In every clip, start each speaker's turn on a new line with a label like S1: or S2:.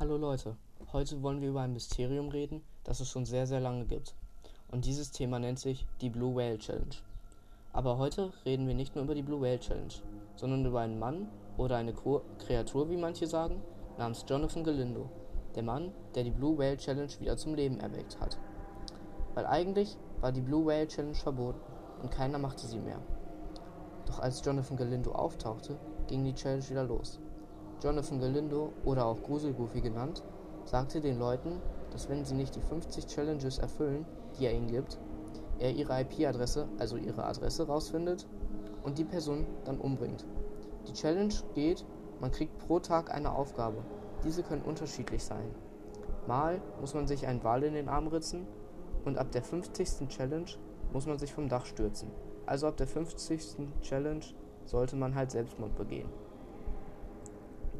S1: Hallo Leute, heute wollen wir über ein Mysterium reden, das es schon sehr, sehr lange gibt. Und dieses Thema nennt sich die Blue Whale Challenge. Aber heute reden wir nicht nur über die Blue Whale Challenge, sondern über einen Mann oder eine Kreatur, wie manche sagen, namens Jonathan Galindo. Der Mann, der die Blue Whale Challenge wieder zum Leben erweckt hat. Weil eigentlich war die Blue Whale Challenge verboten und keiner machte sie mehr. Doch als Jonathan Galindo auftauchte, ging die Challenge wieder los. Jonathan Galindo oder auch Gruselgoofy genannt, sagte den Leuten, dass wenn sie nicht die 50 Challenges erfüllen, die er ihnen gibt, er ihre IP-Adresse, also ihre Adresse rausfindet und die Person dann umbringt. Die Challenge geht, man kriegt pro Tag eine Aufgabe. Diese können unterschiedlich sein. Mal muss man sich einen Wal in den Arm ritzen und ab der 50. Challenge muss man sich vom Dach stürzen. Also ab der 50. Challenge sollte man halt Selbstmord begehen.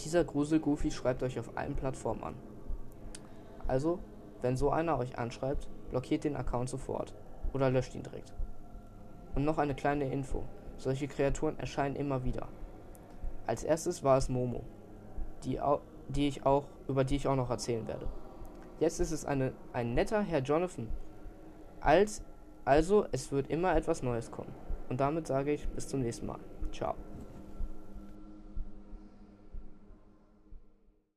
S1: Dieser Grusel-Goofy schreibt euch auf allen Plattformen an. Also, wenn so einer euch anschreibt, blockiert den Account sofort oder löscht ihn direkt. Und noch eine kleine Info. Solche Kreaturen erscheinen immer wieder. Als erstes war es Momo, die, die ich auch, über die ich auch noch erzählen werde. Jetzt ist es eine, ein netter Herr Jonathan. Als, also, es wird immer etwas Neues kommen. Und damit sage ich bis zum nächsten Mal. Ciao.